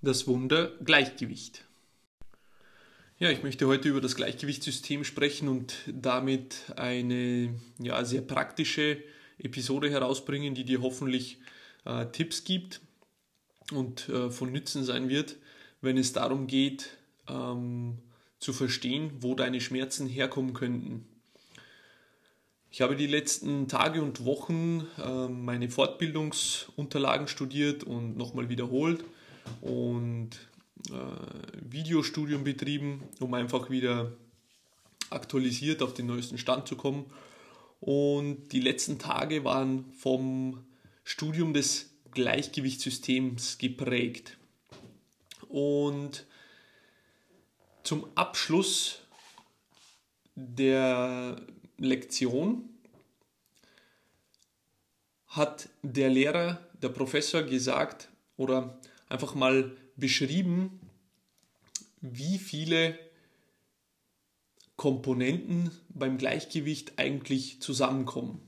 Das Wunder Gleichgewicht. Ja, ich möchte heute über das Gleichgewichtssystem sprechen und damit eine ja, sehr praktische Episode herausbringen, die dir hoffentlich äh, Tipps gibt und äh, von Nützen sein wird, wenn es darum geht, ähm, zu verstehen, wo deine Schmerzen herkommen könnten. Ich habe die letzten Tage und Wochen äh, meine Fortbildungsunterlagen studiert und nochmal wiederholt und äh, Videostudium betrieben, um einfach wieder aktualisiert auf den neuesten Stand zu kommen. Und die letzten Tage waren vom Studium des Gleichgewichtssystems geprägt. Und zum Abschluss der Lektion hat der Lehrer, der Professor gesagt oder einfach mal beschrieben, wie viele Komponenten beim Gleichgewicht eigentlich zusammenkommen.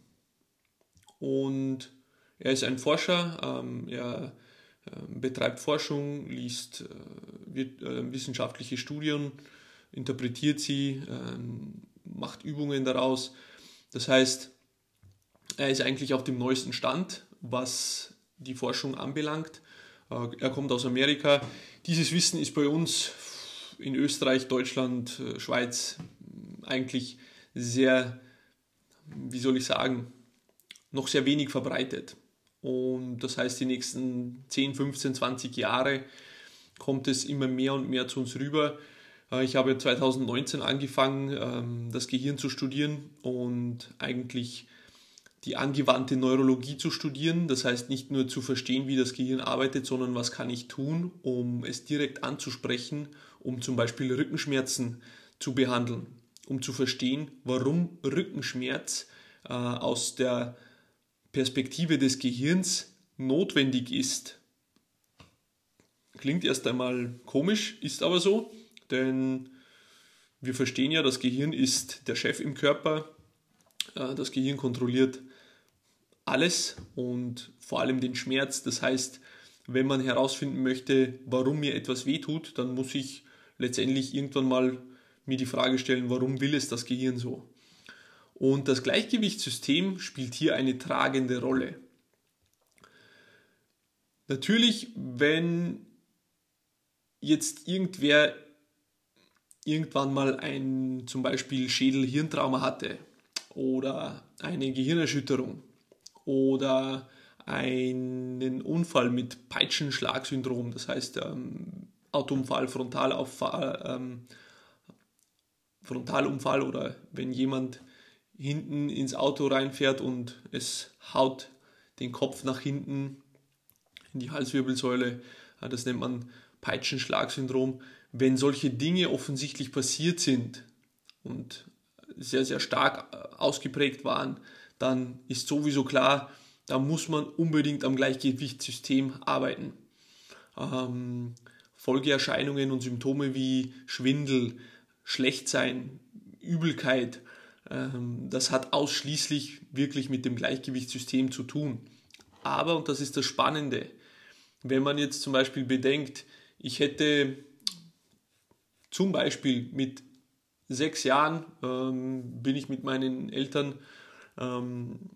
Und er ist ein Forscher, ähm, er äh, betreibt Forschung, liest äh, äh, wissenschaftliche Studien, interpretiert sie, ähm, macht Übungen daraus. Das heißt, er ist eigentlich auf dem neuesten Stand, was die Forschung anbelangt. Äh, er kommt aus Amerika. Dieses Wissen ist bei uns in Österreich, Deutschland, äh, Schweiz eigentlich sehr, wie soll ich sagen, noch sehr wenig verbreitet. Und das heißt, die nächsten 10, 15, 20 Jahre kommt es immer mehr und mehr zu uns rüber. Äh, ich habe 2019 angefangen, ähm, das Gehirn zu studieren und eigentlich die angewandte Neurologie zu studieren. Das heißt nicht nur zu verstehen, wie das Gehirn arbeitet, sondern was kann ich tun, um es direkt anzusprechen, um zum Beispiel Rückenschmerzen zu behandeln, um zu verstehen, warum Rückenschmerz äh, aus der Perspektive des Gehirns notwendig ist. Klingt erst einmal komisch, ist aber so. Denn wir verstehen ja, das Gehirn ist der Chef im Körper. Äh, das Gehirn kontrolliert alles und vor allem den Schmerz. Das heißt, wenn man herausfinden möchte, warum mir etwas wehtut, dann muss ich letztendlich irgendwann mal mir die Frage stellen, warum will es das Gehirn so? Und das Gleichgewichtssystem spielt hier eine tragende Rolle. Natürlich, wenn jetzt irgendwer irgendwann mal ein zum Beispiel Schädel-Hirntrauma hatte oder eine Gehirnerschütterung oder einen Unfall mit Peitschenschlagsyndrom, das heißt ähm, Autounfall, Frontalauffall, ähm, Frontalunfall oder wenn jemand hinten ins Auto reinfährt und es haut den Kopf nach hinten in die Halswirbelsäule, das nennt man Peitschenschlagsyndrom. Wenn solche Dinge offensichtlich passiert sind und sehr, sehr stark äh, ausgeprägt waren, dann ist sowieso klar, da muss man unbedingt am Gleichgewichtssystem arbeiten. Ähm, Folgeerscheinungen und Symptome wie Schwindel, Schlechtsein, Übelkeit, ähm, das hat ausschließlich wirklich mit dem Gleichgewichtssystem zu tun. Aber, und das ist das Spannende, wenn man jetzt zum Beispiel bedenkt, ich hätte zum Beispiel mit sechs Jahren ähm, bin ich mit meinen Eltern ähm,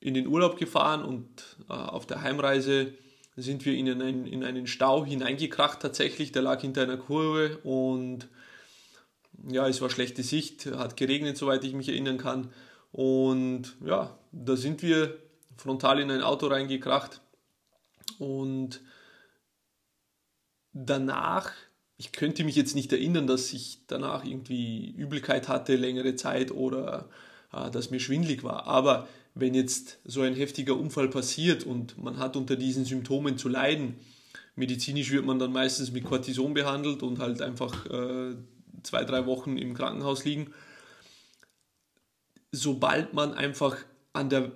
in den Urlaub gefahren und äh, auf der Heimreise sind wir in einen, in einen Stau hineingekracht tatsächlich. Der lag hinter einer Kurve und ja, es war schlechte Sicht, hat geregnet, soweit ich mich erinnern kann. Und ja, da sind wir frontal in ein Auto reingekracht und danach ich könnte mich jetzt nicht erinnern, dass ich danach irgendwie Übelkeit hatte längere Zeit oder dass mir schwindlig war. Aber wenn jetzt so ein heftiger Unfall passiert und man hat unter diesen Symptomen zu leiden, medizinisch wird man dann meistens mit Cortison behandelt und halt einfach äh, zwei, drei Wochen im Krankenhaus liegen. Sobald man einfach an der,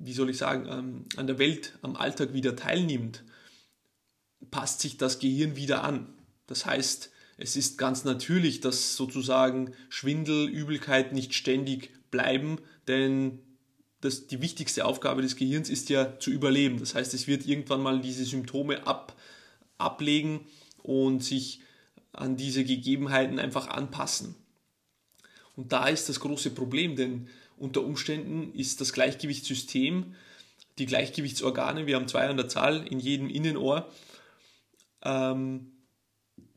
wie soll ich sagen, ähm, an der Welt, am Alltag wieder teilnimmt, passt sich das Gehirn wieder an. Das heißt, es ist ganz natürlich, dass sozusagen Schwindel, Übelkeit nicht ständig bleiben, denn das, die wichtigste Aufgabe des Gehirns ist ja zu überleben. Das heißt, es wird irgendwann mal diese Symptome ab, ablegen und sich an diese Gegebenheiten einfach anpassen. Und da ist das große Problem, denn unter Umständen ist das Gleichgewichtssystem, die Gleichgewichtsorgane, wir haben zwei an der Zahl in jedem Innenohr, ähm,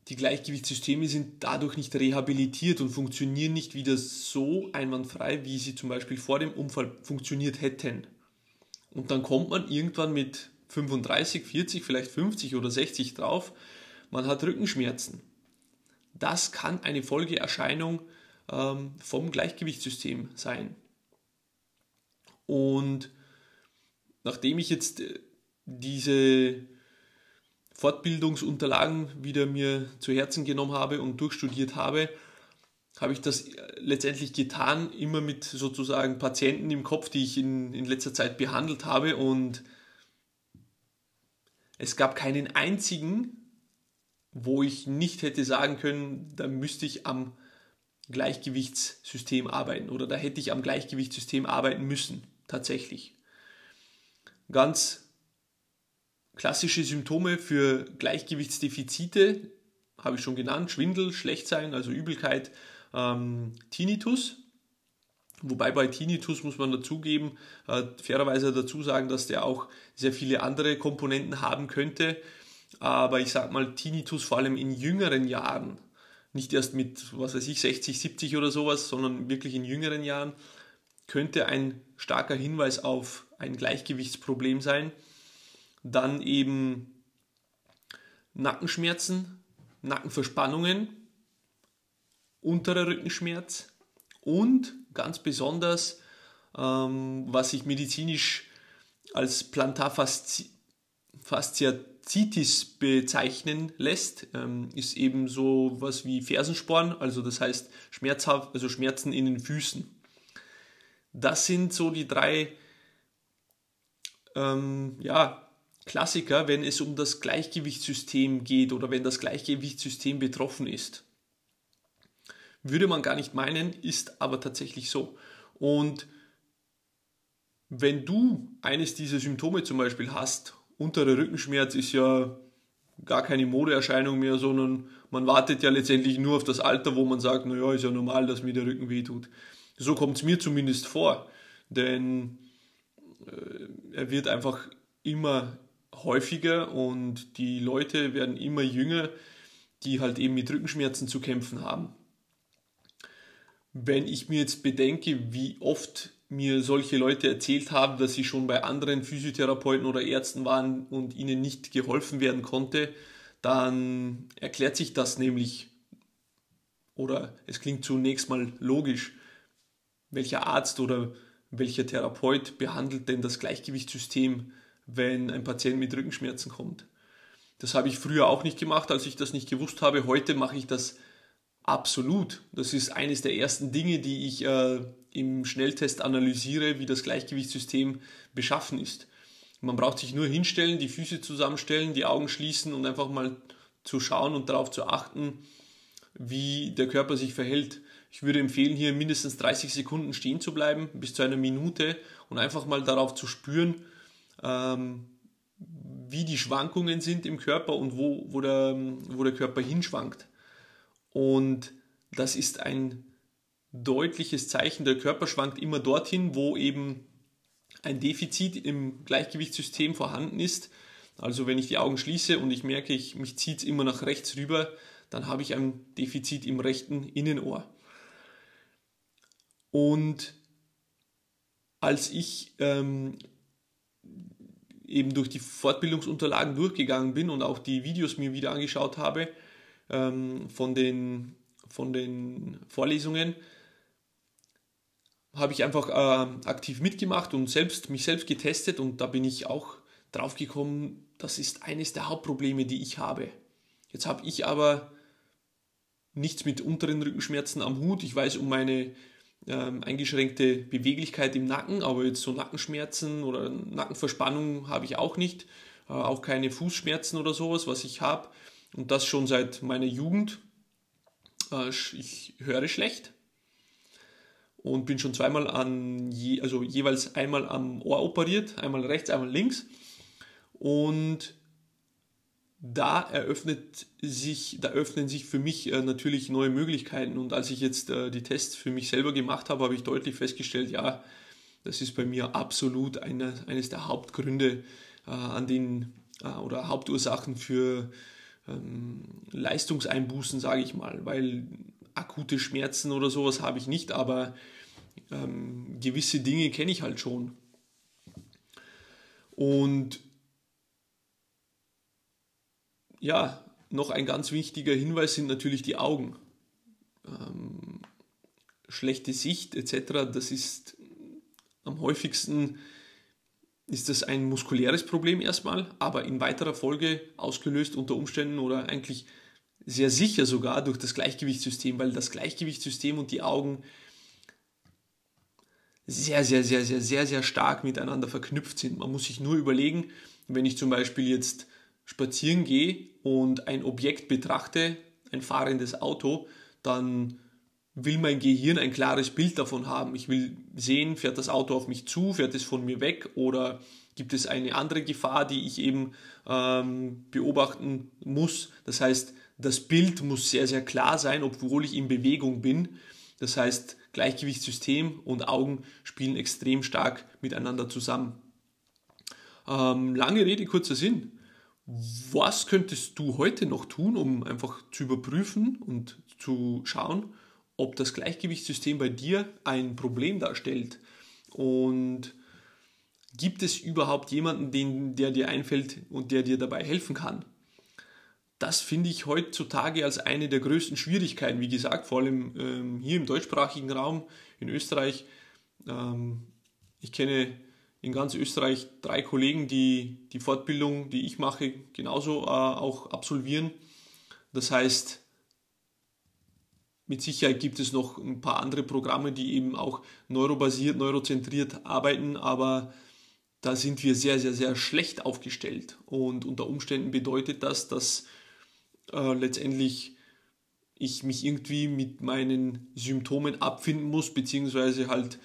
die Gleichgewichtssysteme sind dadurch nicht rehabilitiert und funktionieren nicht wieder so einwandfrei, wie sie zum Beispiel vor dem Unfall funktioniert hätten. Und dann kommt man irgendwann mit 35, 40, vielleicht 50 oder 60 drauf, man hat Rückenschmerzen. Das kann eine Folgeerscheinung ähm, vom Gleichgewichtssystem sein. Und nachdem ich jetzt äh, diese Fortbildungsunterlagen wieder mir zu Herzen genommen habe und durchstudiert habe, habe ich das letztendlich getan, immer mit sozusagen Patienten im Kopf, die ich in, in letzter Zeit behandelt habe. Und es gab keinen einzigen, wo ich nicht hätte sagen können, da müsste ich am Gleichgewichtssystem arbeiten oder da hätte ich am Gleichgewichtssystem arbeiten müssen, tatsächlich. Ganz Klassische Symptome für Gleichgewichtsdefizite habe ich schon genannt, Schwindel, Schlechtsein, also Übelkeit, ähm, Tinnitus. Wobei bei Tinnitus muss man dazugeben, äh, fairerweise dazu sagen, dass der auch sehr viele andere Komponenten haben könnte. Aber ich sage mal, Tinnitus vor allem in jüngeren Jahren, nicht erst mit, was weiß ich, 60, 70 oder sowas, sondern wirklich in jüngeren Jahren, könnte ein starker Hinweis auf ein Gleichgewichtsproblem sein. Dann eben Nackenschmerzen, Nackenverspannungen, unterer Rückenschmerz und ganz besonders, ähm, was sich medizinisch als Plantarfasziitis bezeichnen lässt, ähm, ist eben so was wie Fersensporn, also das heißt schmerzhaft, also Schmerzen in den Füßen. Das sind so die drei ähm, ja, Klassiker, wenn es um das Gleichgewichtssystem geht oder wenn das Gleichgewichtssystem betroffen ist. Würde man gar nicht meinen, ist aber tatsächlich so. Und wenn du eines dieser Symptome zum Beispiel hast, unterer Rückenschmerz ist ja gar keine Modeerscheinung mehr, sondern man wartet ja letztendlich nur auf das Alter, wo man sagt, naja, ist ja normal, dass mir der Rücken wehtut. So kommt es mir zumindest vor, denn äh, er wird einfach immer häufiger und die Leute werden immer jünger, die halt eben mit Rückenschmerzen zu kämpfen haben. Wenn ich mir jetzt bedenke, wie oft mir solche Leute erzählt haben, dass sie schon bei anderen Physiotherapeuten oder Ärzten waren und ihnen nicht geholfen werden konnte, dann erklärt sich das nämlich, oder es klingt zunächst mal logisch, welcher Arzt oder welcher Therapeut behandelt denn das Gleichgewichtssystem wenn ein Patient mit Rückenschmerzen kommt. Das habe ich früher auch nicht gemacht, als ich das nicht gewusst habe. Heute mache ich das absolut. Das ist eines der ersten Dinge, die ich äh, im Schnelltest analysiere, wie das Gleichgewichtssystem beschaffen ist. Man braucht sich nur hinstellen, die Füße zusammenstellen, die Augen schließen und einfach mal zu schauen und darauf zu achten, wie der Körper sich verhält. Ich würde empfehlen, hier mindestens 30 Sekunden stehen zu bleiben, bis zu einer Minute und einfach mal darauf zu spüren, wie die Schwankungen sind im Körper und wo, wo, der, wo der Körper hinschwankt. Und das ist ein deutliches Zeichen. Der Körper schwankt immer dorthin, wo eben ein Defizit im Gleichgewichtssystem vorhanden ist. Also wenn ich die Augen schließe und ich merke, ich, mich zieht es immer nach rechts rüber, dann habe ich ein Defizit im rechten Innenohr. Und als ich ähm, eben durch die Fortbildungsunterlagen durchgegangen bin und auch die Videos mir wieder angeschaut habe ähm, von, den, von den Vorlesungen, habe ich einfach äh, aktiv mitgemacht und selbst, mich selbst getestet und da bin ich auch drauf gekommen, das ist eines der Hauptprobleme, die ich habe. Jetzt habe ich aber nichts mit unteren Rückenschmerzen am Hut. Ich weiß um meine ähm, eingeschränkte Beweglichkeit im Nacken, aber jetzt so Nackenschmerzen oder Nackenverspannung habe ich auch nicht. Äh, auch keine Fußschmerzen oder sowas, was ich habe. Und das schon seit meiner Jugend. Äh, ich höre schlecht und bin schon zweimal an, je, also jeweils einmal am Ohr operiert, einmal rechts, einmal links. Und da eröffnet sich, da öffnen sich für mich äh, natürlich neue Möglichkeiten. Und als ich jetzt äh, die Tests für mich selber gemacht habe, habe ich deutlich festgestellt, ja, das ist bei mir absolut eine, eines der Hauptgründe äh, an den äh, oder Hauptursachen für ähm, Leistungseinbußen, sage ich mal, weil akute Schmerzen oder sowas habe ich nicht, aber ähm, gewisse Dinge kenne ich halt schon. Und ja, noch ein ganz wichtiger Hinweis sind natürlich die Augen. Ähm, schlechte Sicht etc., das ist am häufigsten ist das ein muskuläres Problem erstmal, aber in weiterer Folge ausgelöst unter Umständen oder eigentlich sehr sicher sogar durch das Gleichgewichtssystem, weil das Gleichgewichtssystem und die Augen sehr, sehr, sehr, sehr, sehr, sehr stark miteinander verknüpft sind. Man muss sich nur überlegen, wenn ich zum Beispiel jetzt spazieren gehe und ein Objekt betrachte, ein fahrendes Auto, dann will mein Gehirn ein klares Bild davon haben. Ich will sehen, fährt das Auto auf mich zu, fährt es von mir weg oder gibt es eine andere Gefahr, die ich eben ähm, beobachten muss. Das heißt, das Bild muss sehr, sehr klar sein, obwohl ich in Bewegung bin. Das heißt, Gleichgewichtssystem und Augen spielen extrem stark miteinander zusammen. Ähm, lange Rede, kurzer Sinn. Was könntest du heute noch tun, um einfach zu überprüfen und zu schauen, ob das Gleichgewichtssystem bei dir ein Problem darstellt? Und gibt es überhaupt jemanden, den, der dir einfällt und der dir dabei helfen kann? Das finde ich heutzutage als eine der größten Schwierigkeiten. Wie gesagt, vor allem ähm, hier im deutschsprachigen Raum in Österreich. Ähm, ich kenne in ganz Österreich drei Kollegen, die die Fortbildung, die ich mache, genauso äh, auch absolvieren. Das heißt, mit Sicherheit gibt es noch ein paar andere Programme, die eben auch neurobasiert, neurozentriert arbeiten, aber da sind wir sehr, sehr, sehr schlecht aufgestellt. Und unter Umständen bedeutet das, dass äh, letztendlich ich mich irgendwie mit meinen Symptomen abfinden muss, beziehungsweise halt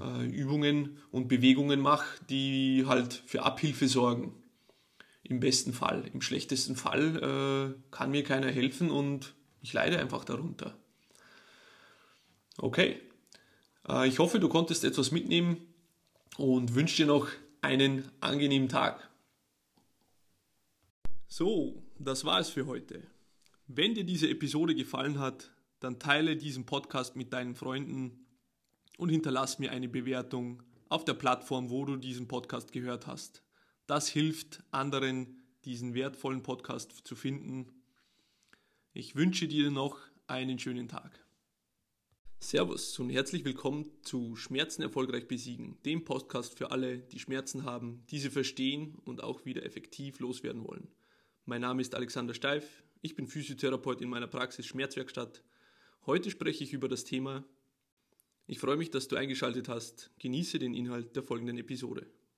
äh, Übungen und Bewegungen mache, die halt für Abhilfe sorgen. Im besten Fall. Im schlechtesten Fall äh, kann mir keiner helfen und ich leide einfach darunter. Okay. Äh, ich hoffe, du konntest etwas mitnehmen und wünsche dir noch einen angenehmen Tag. So, das war es für heute. Wenn dir diese Episode gefallen hat, dann teile diesen Podcast mit deinen Freunden und hinterlass mir eine Bewertung auf der Plattform, wo du diesen Podcast gehört hast. Das hilft anderen, diesen wertvollen Podcast zu finden. Ich wünsche dir noch einen schönen Tag. Servus und herzlich willkommen zu Schmerzen erfolgreich besiegen, dem Podcast für alle, die Schmerzen haben, diese verstehen und auch wieder effektiv loswerden wollen. Mein Name ist Alexander Steif, ich bin Physiotherapeut in meiner Praxis Schmerzwerkstatt. Heute spreche ich über das Thema ich freue mich, dass du eingeschaltet hast. Genieße den Inhalt der folgenden Episode.